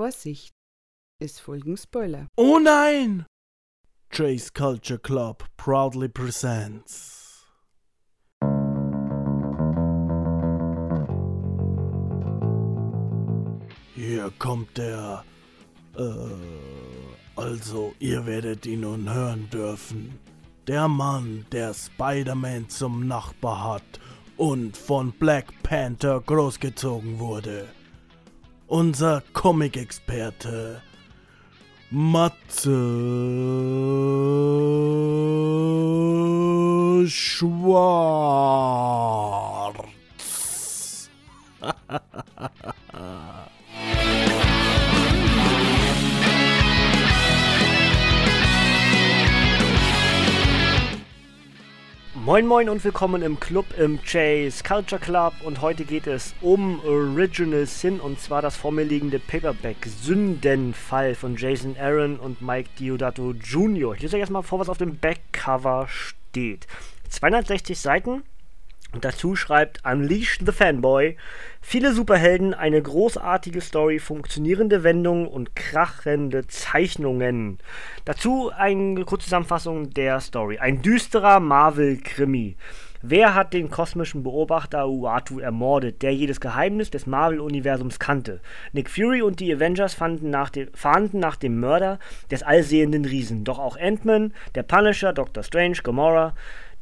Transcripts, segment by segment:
Vorsicht, es folgen Spoiler. Oh nein! Chase Culture Club proudly presents. Hier kommt der. Äh, also, ihr werdet ihn nun hören dürfen. Der Mann, der Spider-Man zum Nachbar hat und von Black Panther großgezogen wurde. Unser Comic-Experte Matze Schwarz. Moin Moin und willkommen im Club im Chase Culture Club und heute geht es um Original Sin und zwar das vor mir liegende Paperback Sündenfall von Jason Aaron und Mike Diodato Jr. Ich lese euch erstmal vor, was auf dem Backcover steht. 260 Seiten, und dazu schreibt Unleash the Fanboy. Viele Superhelden, eine großartige Story, funktionierende Wendungen und krachende Zeichnungen. Dazu eine kurze Zusammenfassung der Story. Ein düsterer Marvel-Krimi. Wer hat den kosmischen Beobachter Uatu ermordet, der jedes Geheimnis des Marvel-Universums kannte? Nick Fury und die Avengers fanden nach dem, fahnden nach dem Mörder des allsehenden Riesen. Doch auch Ant-Man, der Punisher, Doctor Strange, Gamora,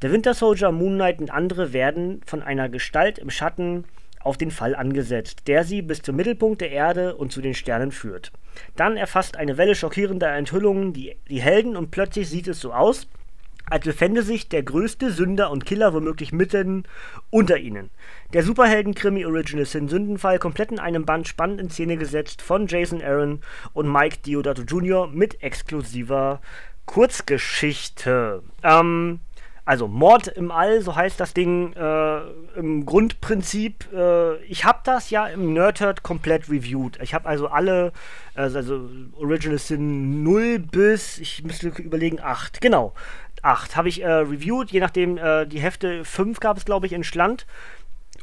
der Winter Soldier, Moon Knight und andere werden von einer Gestalt im Schatten auf den Fall angesetzt, der sie bis zum Mittelpunkt der Erde und zu den Sternen führt. Dann erfasst eine Welle schockierender Enthüllungen die, die Helden und plötzlich sieht es so aus, als befände sich der größte Sünder und Killer womöglich mitten unter ihnen. Der Superhelden-Krimi Original Sin Sündenfall komplett in einem Band spannend in Szene gesetzt von Jason Aaron und Mike Diodato Jr. mit exklusiver Kurzgeschichte. Ähm, also Mord im All, so heißt das Ding äh, im Grundprinzip. Äh, ich habe das ja im Nerdhurt komplett reviewed. Ich habe also alle, äh, also Original Sin 0 bis, ich müsste überlegen, 8. Genau, 8 habe ich äh, reviewed, je nachdem, äh, die Hefte 5 gab es, glaube ich, in Schland.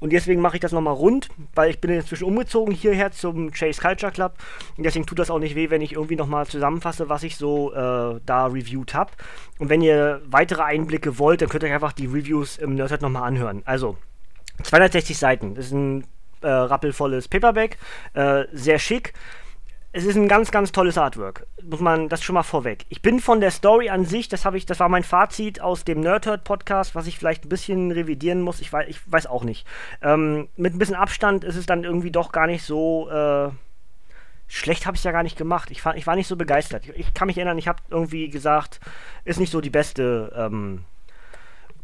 Und deswegen mache ich das nochmal rund, weil ich bin inzwischen umgezogen hierher zum Chase Culture Club. Und deswegen tut das auch nicht weh, wenn ich irgendwie nochmal zusammenfasse, was ich so äh, da reviewed habe. Und wenn ihr weitere Einblicke wollt, dann könnt ihr euch einfach die Reviews im Nerdhead nochmal anhören. Also, 260 Seiten. Das ist ein äh, rappelvolles Paperback. Äh, sehr schick es ist ein ganz, ganz tolles Artwork. Muss man das schon mal vorweg. Ich bin von der Story an sich, das habe ich, das war mein Fazit aus dem Nerdhurt Podcast, was ich vielleicht ein bisschen revidieren muss. Ich weiß, ich weiß auch nicht. Ähm, mit ein bisschen Abstand ist es dann irgendwie doch gar nicht so. Äh, schlecht habe ich es ja gar nicht gemacht. Ich, ich war nicht so begeistert. Ich, ich kann mich erinnern, ich habe irgendwie gesagt, ist nicht so die beste. Ähm,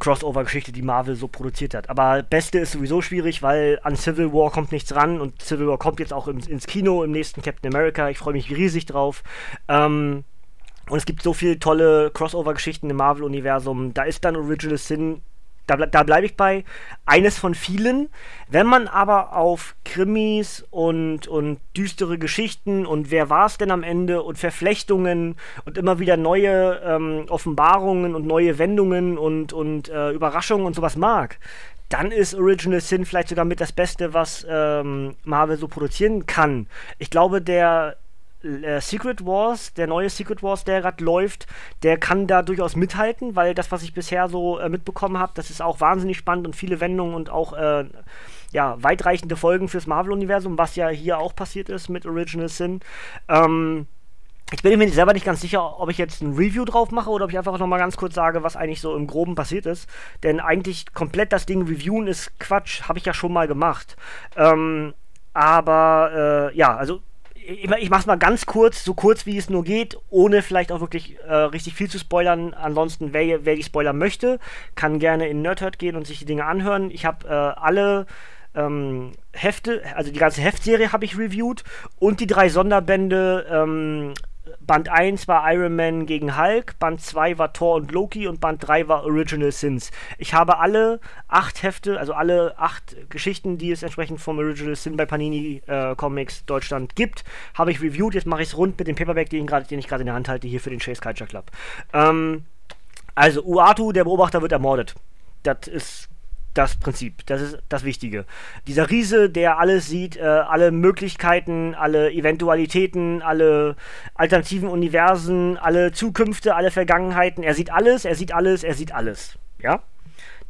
Crossover-Geschichte, die Marvel so produziert hat. Aber Beste ist sowieso schwierig, weil an Civil War kommt nichts ran und Civil War kommt jetzt auch ins, ins Kino im nächsten Captain America. Ich freue mich riesig drauf. Ähm, und es gibt so viele tolle Crossover-Geschichten im Marvel-Universum. Da ist dann Original Sin da, da bleibe ich bei. Eines von vielen. Wenn man aber auf Krimis und, und düstere Geschichten und wer war es denn am Ende und Verflechtungen und immer wieder neue ähm, Offenbarungen und neue Wendungen und, und äh, Überraschungen und sowas mag, dann ist Original Sin vielleicht sogar mit das Beste, was ähm, Marvel so produzieren kann. Ich glaube, der äh, Secret Wars, der neue Secret Wars, der gerade läuft, der kann da durchaus mithalten, weil das, was ich bisher so äh, mitbekommen habe, das ist auch wahnsinnig spannend und viele Wendungen und auch äh, ja, weitreichende Folgen fürs Marvel-Universum, was ja hier auch passiert ist mit Original Sin. Ähm, ich bin mir selber nicht ganz sicher, ob ich jetzt ein Review drauf mache oder ob ich einfach nochmal ganz kurz sage, was eigentlich so im Groben passiert ist. Denn eigentlich komplett das Ding reviewen ist Quatsch, habe ich ja schon mal gemacht. Ähm, aber äh, ja, also ich, mach's mal ganz kurz, so kurz wie es nur geht, ohne vielleicht auch wirklich äh, richtig viel zu spoilern. Ansonsten, wer, wer die Spoiler möchte, kann gerne in Nerdhurt gehen und sich die Dinge anhören. Ich habe äh, alle ähm, Hefte, also die ganze Heftserie habe ich reviewed und die drei Sonderbände ähm, Band 1 war Iron Man gegen Hulk, Band 2 war Thor und Loki und Band 3 war Original Sins. Ich habe alle acht Hefte, also alle acht Geschichten, die es entsprechend vom Original Sin bei Panini äh, Comics Deutschland gibt, habe ich reviewed. Jetzt mache ich es rund mit dem Paperback, den, den ich gerade in der Hand halte, hier für den Chase Culture Club. Ähm, also, Uatu, der Beobachter, wird ermordet. Das ist das Prinzip. Das ist das Wichtige. Dieser Riese, der alles sieht, äh, alle Möglichkeiten, alle Eventualitäten, alle alternativen Universen, alle Zukünfte, alle Vergangenheiten. Er sieht alles, er sieht alles, er sieht alles. Ja?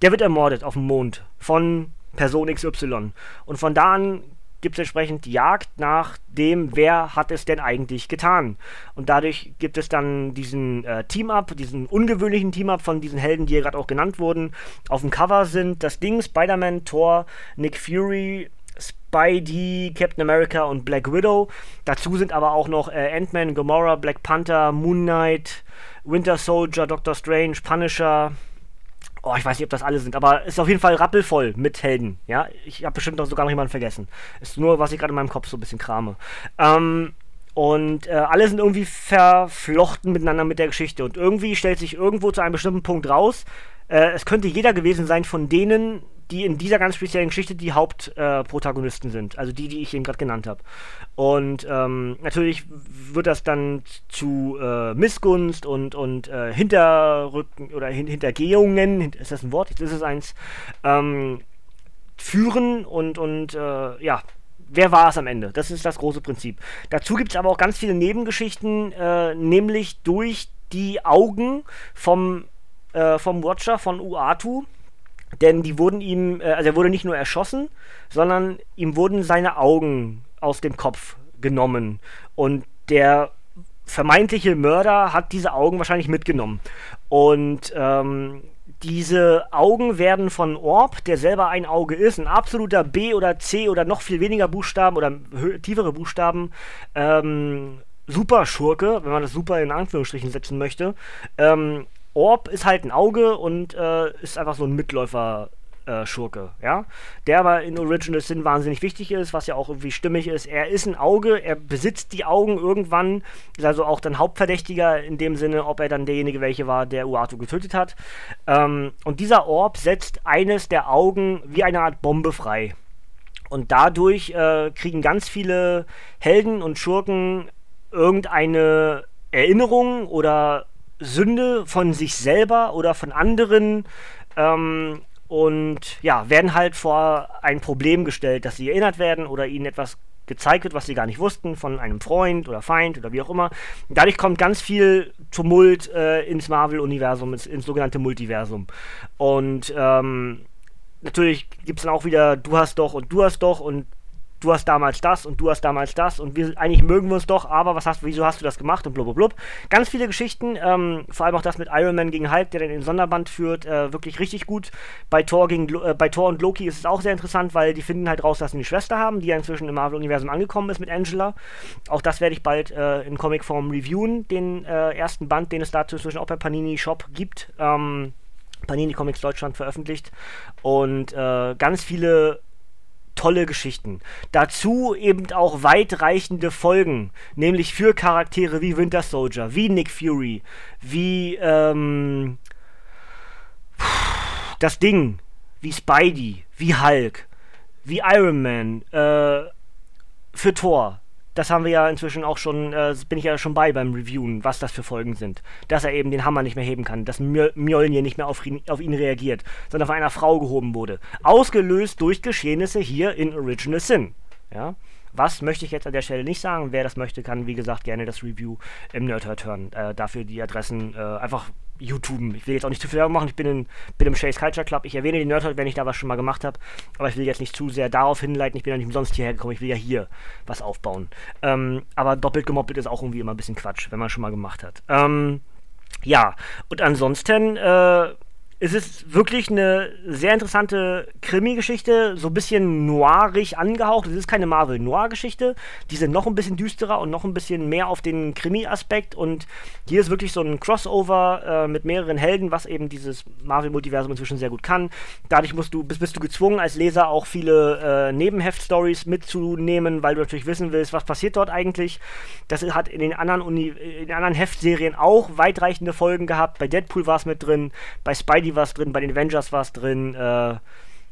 Der wird ermordet auf dem Mond von Person XY. Und von da an gibt es entsprechend Jagd nach dem, wer hat es denn eigentlich getan. Und dadurch gibt es dann diesen äh, Team-Up, diesen ungewöhnlichen Team-Up von diesen Helden, die hier gerade auch genannt wurden. Auf dem Cover sind das Ding, Spider-Man, Thor, Nick Fury, Spidey, Captain America und Black Widow. Dazu sind aber auch noch äh, Ant-Man, Gamora, Black Panther, Moon Knight, Winter Soldier, Doctor Strange, Punisher, Oh, ich weiß nicht, ob das alle sind, aber ist auf jeden Fall rappelvoll mit Helden. Ja, ich habe bestimmt noch sogar noch jemanden vergessen. Ist nur, was ich gerade in meinem Kopf so ein bisschen krame. Ähm, und äh, alle sind irgendwie verflochten miteinander mit der Geschichte. Und irgendwie stellt sich irgendwo zu einem bestimmten Punkt raus, äh, es könnte jeder gewesen sein von denen, die in dieser ganz speziellen Geschichte die Hauptprotagonisten äh, sind. Also die, die ich eben gerade genannt habe. Und ähm, natürlich wird das dann zu äh, Missgunst und, und äh, Hinterrücken oder Hin Hintergehungen, ist das ein Wort? Jetzt ist es eins, ähm, führen und, und äh, ja, wer war es am Ende? Das ist das große Prinzip. Dazu gibt es aber auch ganz viele Nebengeschichten, äh, nämlich durch die Augen vom, äh, vom Watcher von Uatu. Denn die wurden ihm, äh, also er wurde nicht nur erschossen, sondern ihm wurden seine Augen aus dem Kopf genommen. Und der vermeintliche Mörder hat diese Augen wahrscheinlich mitgenommen. Und ähm, diese Augen werden von Orb, der selber ein Auge ist, ein absoluter B oder C oder noch viel weniger Buchstaben oder tiefere Buchstaben, ähm, Superschurke, wenn man das super in Anführungsstrichen setzen möchte. Ähm, Orb ist halt ein Auge und äh, ist einfach so ein Mitläufer äh, Schurke, ja. Der aber in Original Sin wahnsinnig wichtig ist, was ja auch irgendwie stimmig ist. Er ist ein Auge, er besitzt die Augen irgendwann, ist also auch dann Hauptverdächtiger in dem Sinne, ob er dann derjenige welche war, der Uatu getötet hat. Ähm, und dieser Orb setzt eines der Augen wie eine Art Bombe frei. Und dadurch äh, kriegen ganz viele Helden und Schurken irgendeine Erinnerung oder Sünde von sich selber oder von anderen ähm, und ja, werden halt vor ein Problem gestellt, dass sie erinnert werden oder ihnen etwas gezeigt wird, was sie gar nicht wussten, von einem Freund oder Feind oder wie auch immer. dadurch kommt ganz viel Tumult äh, ins Marvel-Universum, ins, ins, sogenannte Multiversum. Und ähm, natürlich gibt es dann auch wieder, du hast doch und du hast doch und du hast damals das und du hast damals das und wir eigentlich mögen wir uns doch, aber was hast, wieso hast du das gemacht und blub. Ganz viele Geschichten, ähm, vor allem auch das mit Iron Man gegen Hulk, der dann den Sonderband führt, äh, wirklich richtig gut. Bei Thor, gegen, äh, bei Thor und Loki ist es auch sehr interessant, weil die finden halt raus, dass sie eine Schwester haben, die ja inzwischen im Marvel-Universum angekommen ist mit Angela. Auch das werde ich bald äh, in Comicform reviewen, den äh, ersten Band, den es dazu inzwischen auch bei Panini Shop gibt. Ähm, Panini Comics Deutschland veröffentlicht und äh, ganz viele tolle Geschichten. Dazu eben auch weitreichende Folgen, nämlich für Charaktere wie Winter Soldier, wie Nick Fury, wie ähm, das Ding, wie Spidey, wie Hulk, wie Iron Man, äh, für Thor, das haben wir ja inzwischen auch schon, äh, bin ich ja schon bei beim Reviewen, was das für Folgen sind. Dass er eben den Hammer nicht mehr heben kann, dass Mjolnir nicht mehr auf ihn, auf ihn reagiert, sondern von einer Frau gehoben wurde. Ausgelöst durch Geschehnisse hier in Original Sin. Ja? Was möchte ich jetzt an der Stelle nicht sagen. Wer das möchte, kann wie gesagt gerne das Review im Nerdhurt hören. Äh, dafür die Adressen äh, einfach YouTube. Ich will jetzt auch nicht zu viel Werbung machen. Ich bin, in, bin im Chase Culture Club. Ich erwähne den Nerdhurt, wenn ich da was schon mal gemacht habe. Aber ich will jetzt nicht zu sehr darauf hinleiten. Ich bin ja nicht umsonst hierher gekommen. Ich will ja hier was aufbauen. Ähm, aber doppelt gemoppelt ist auch irgendwie immer ein bisschen Quatsch, wenn man schon mal gemacht hat. Ähm, ja, und ansonsten äh, es ist wirklich eine sehr interessante Krimi-Geschichte, so ein bisschen noirig angehaucht. Es ist keine Marvel-Noir-Geschichte. Die sind noch ein bisschen düsterer und noch ein bisschen mehr auf den Krimi-Aspekt. Und hier ist wirklich so ein Crossover äh, mit mehreren Helden, was eben dieses Marvel-Multiversum inzwischen sehr gut kann. Dadurch musst du, bist, bist du gezwungen, als Leser auch viele äh, Nebenheft-Stories mitzunehmen, weil du natürlich wissen willst, was passiert dort eigentlich. Das hat in den anderen, Uni in anderen Heftserien auch weitreichende Folgen gehabt. Bei Deadpool war es mit drin, bei Spidey war es drin, bei den Avengers war es drin, äh,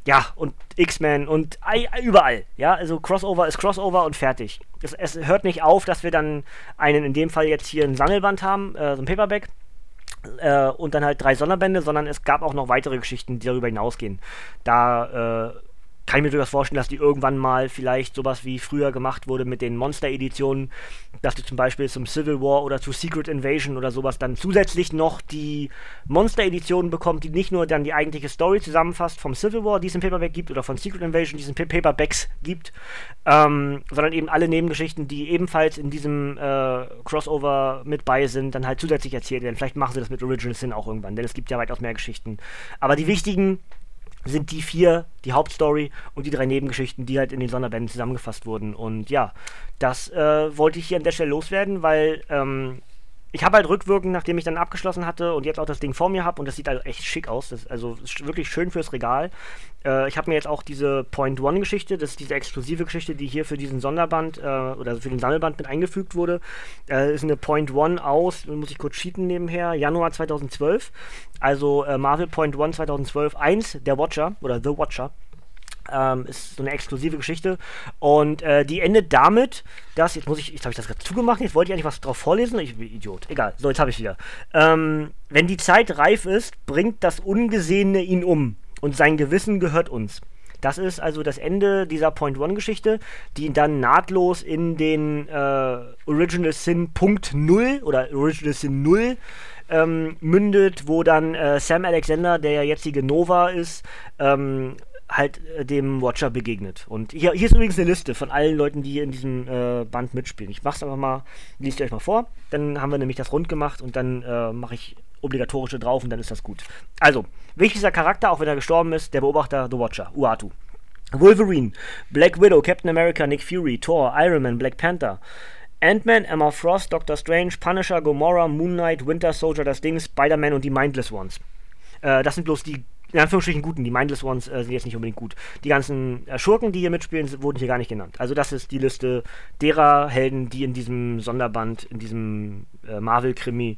ja, und X-Men und überall. Ja, also Crossover ist Crossover und fertig. Es, es, hört nicht auf, dass wir dann einen, in dem Fall jetzt hier ein Sammelband haben, äh, so ein Paperback. Äh, und dann halt drei Sonderbände, sondern es gab auch noch weitere Geschichten, die darüber hinausgehen. Da äh, kann ich mir durchaus vorstellen, dass die irgendwann mal vielleicht sowas wie früher gemacht wurde mit den Monster-Editionen, dass du zum Beispiel zum Civil War oder zu Secret Invasion oder sowas dann zusätzlich noch die Monster-Editionen bekommt, die nicht nur dann die eigentliche Story zusammenfasst vom Civil War, die es im Paperback gibt, oder von Secret Invasion, die es in Paperbacks gibt, ähm, sondern eben alle Nebengeschichten, die ebenfalls in diesem äh, Crossover mit bei sind, dann halt zusätzlich erzählt werden. Vielleicht machen sie das mit Original Sin auch irgendwann, denn es gibt ja weitaus mehr Geschichten. Aber die wichtigen sind die vier, die Hauptstory und die drei Nebengeschichten, die halt in den Sonderbänden zusammengefasst wurden. Und ja, das äh, wollte ich hier an der Stelle loswerden, weil ähm, ich habe halt rückwirkend, nachdem ich dann abgeschlossen hatte und jetzt auch das Ding vor mir habe und das sieht halt echt schick aus. Das ist also wirklich schön fürs Regal. Äh, ich habe mir jetzt auch diese Point One Geschichte, das ist diese exklusive Geschichte, die hier für diesen Sonderband äh, oder für den Sammelband mit eingefügt wurde. Äh, ist eine Point One aus, muss ich kurz cheaten nebenher, Januar 2012. Also äh, Marvel Point One 2012, 1, der Watcher oder The Watcher. Ähm, ist so eine exklusive Geschichte. Und äh, die endet damit, dass, jetzt muss ich, jetzt habe ich das gerade zugemacht, jetzt wollte ich eigentlich was drauf vorlesen. Ich bin Idiot. Egal, so, jetzt habe ich wieder. Ähm, wenn die Zeit reif ist, bringt das Ungesehene ihn um. Und sein Gewissen gehört uns. Das ist also das Ende dieser Point One-Geschichte, die dann nahtlos in den äh, Original Sin Punkt 0 oder Original Sin 0 ähm, mündet, wo dann äh, Sam Alexander, der ja jetzige Nova ist, ähm, halt äh, dem Watcher begegnet. Und hier, hier, ist übrigens eine Liste von allen Leuten, die hier in diesem äh, Band mitspielen. Ich mach's einfach mal, liest euch mal vor. Dann haben wir nämlich das rund gemacht und dann äh, mache ich obligatorische drauf und dann ist das gut. Also, wichtigster Charakter, auch wenn er gestorben ist, der Beobachter, The Watcher, Uatu. Wolverine, Black Widow, Captain America, Nick Fury, Thor, Iron Man, Black Panther, Ant-Man, Emma Frost, Doctor Strange, Punisher, Gomorrah, Moon Knight, Winter Soldier, das Ding, Spider-Man und die Mindless Ones. Äh, das sind bloß die in Anführungsstrichen guten, die Mindless Ones äh, sind jetzt nicht unbedingt gut. Die ganzen äh, Schurken, die hier mitspielen, wurden hier gar nicht genannt. Also das ist die Liste derer Helden, die in diesem Sonderband, in diesem äh, Marvel-Krimi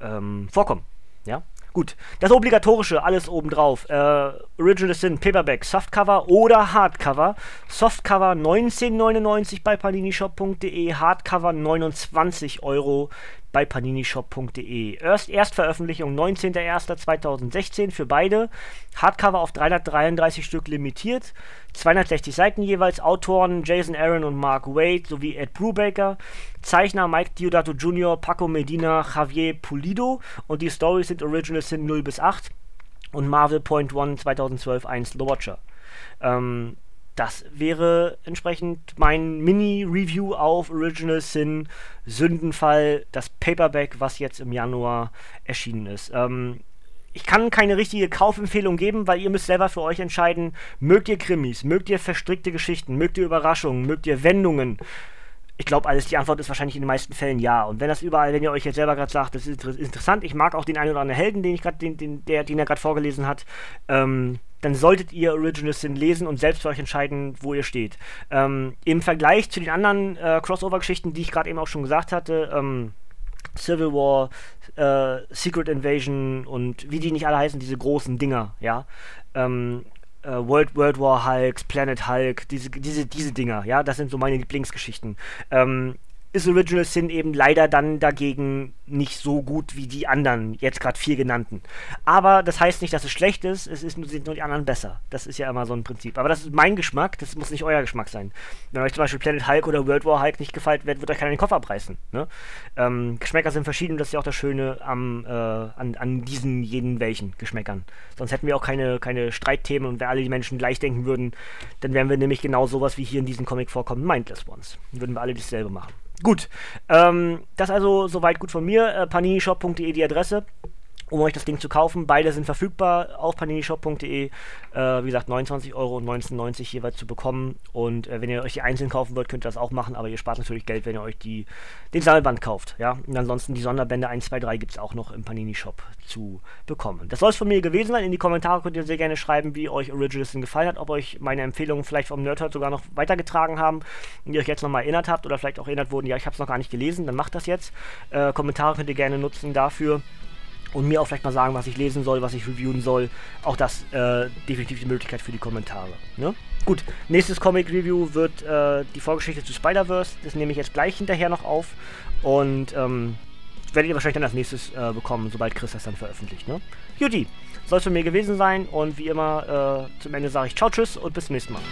ähm, vorkommen. Ja? Gut, das obligatorische, alles obendrauf. Äh, Original Sin, Paperback, Softcover oder Hardcover. Softcover 19,99 bei paninishop.de, Hardcover 29 Euro bei paninishop.de. Erst Erstveröffentlichung 19.01.2016 für beide. Hardcover auf 333 Stück limitiert. 260 Seiten jeweils. Autoren Jason Aaron und Mark Wade sowie Ed Brubaker. Zeichner Mike Diodato Jr., Paco Medina, Javier Pulido. Und die Stories sind Originals sind 0 bis 8. Und Marvel Point One 2012 1 The Watcher. Ähm, das wäre entsprechend mein Mini-Review auf Original Sin Sündenfall, das Paperback, was jetzt im Januar erschienen ist. Ähm, ich kann keine richtige Kaufempfehlung geben, weil ihr müsst selber für euch entscheiden, mögt ihr Krimis, mögt ihr verstrickte Geschichten, mögt ihr Überraschungen, mögt ihr Wendungen. Ich glaube alles, die Antwort ist wahrscheinlich in den meisten Fällen ja. Und wenn das überall, wenn ihr euch jetzt selber gerade sagt, das ist interessant, ich mag auch den einen oder anderen Helden, den ich gerade, den, den, der, den er gerade vorgelesen hat, ähm, dann solltet ihr Original Sin lesen und selbst für euch entscheiden, wo ihr steht. Ähm, Im Vergleich zu den anderen äh, Crossover-Geschichten, die ich gerade eben auch schon gesagt hatte, ähm, Civil War, äh, Secret Invasion und wie die nicht alle heißen, diese großen Dinger, ja. Ähm, äh, World, World War Hulk, Planet Hulk, diese, diese, diese Dinger, ja, das sind so meine Lieblingsgeschichten. Ähm, ist Original Sin eben leider dann dagegen nicht so gut wie die anderen, jetzt gerade vier genannten. Aber das heißt nicht, dass es schlecht ist, es ist, sind nur die anderen besser. Das ist ja immer so ein Prinzip. Aber das ist mein Geschmack, das muss nicht euer Geschmack sein. Wenn euch zum Beispiel Planet Hulk oder World War Hulk nicht gefällt, wird, wird euch keiner den Kopf abreißen. Ne? Ähm, Geschmäcker sind verschieden, das ist ja auch das Schöne am, äh, an, an diesen jeden welchen Geschmäckern. Sonst hätten wir auch keine, keine Streitthemen und wenn alle die Menschen gleich denken würden, dann wären wir nämlich genau sowas wie hier in diesem Comic vorkommen, Mindless Ones. Dann würden wir alle dasselbe machen. Gut, ähm, das also soweit gut von mir. Äh, paninishop.de die Adresse um euch das Ding zu kaufen. Beide sind verfügbar auf paninishop.de. Äh, wie gesagt, 29 Euro und 19,90 jeweils zu bekommen. Und äh, wenn ihr euch die einzeln kaufen wollt, könnt ihr das auch machen, aber ihr spart natürlich Geld, wenn ihr euch die, den Sammelband kauft. Ja? Und ansonsten die Sonderbände 1, 2, 3 gibt es auch noch im Panini-Shop zu bekommen. Das soll es von mir gewesen sein. In die Kommentare könnt ihr sehr gerne schreiben, wie euch Originals gefallen hat, ob euch meine Empfehlungen vielleicht vom Nerdhurt sogar noch weitergetragen haben und ihr euch jetzt nochmal erinnert habt oder vielleicht auch erinnert wurden, ja, ich habe es noch gar nicht gelesen, dann macht das jetzt. Äh, Kommentare könnt ihr gerne nutzen dafür und mir auch vielleicht mal sagen, was ich lesen soll, was ich reviewen soll. Auch das äh, definitiv die Möglichkeit für die Kommentare. Ne? Gut, nächstes Comic-Review wird äh, die Vorgeschichte zu Spider-Verse. Das nehme ich jetzt gleich hinterher noch auf. Und ähm, werdet ihr wahrscheinlich dann als nächstes äh, bekommen, sobald Chris das dann veröffentlicht. Ne? Juti, soll es von mir gewesen sein und wie immer äh, zum Ende sage ich Ciao, Tschüss und bis zum nächsten Mal.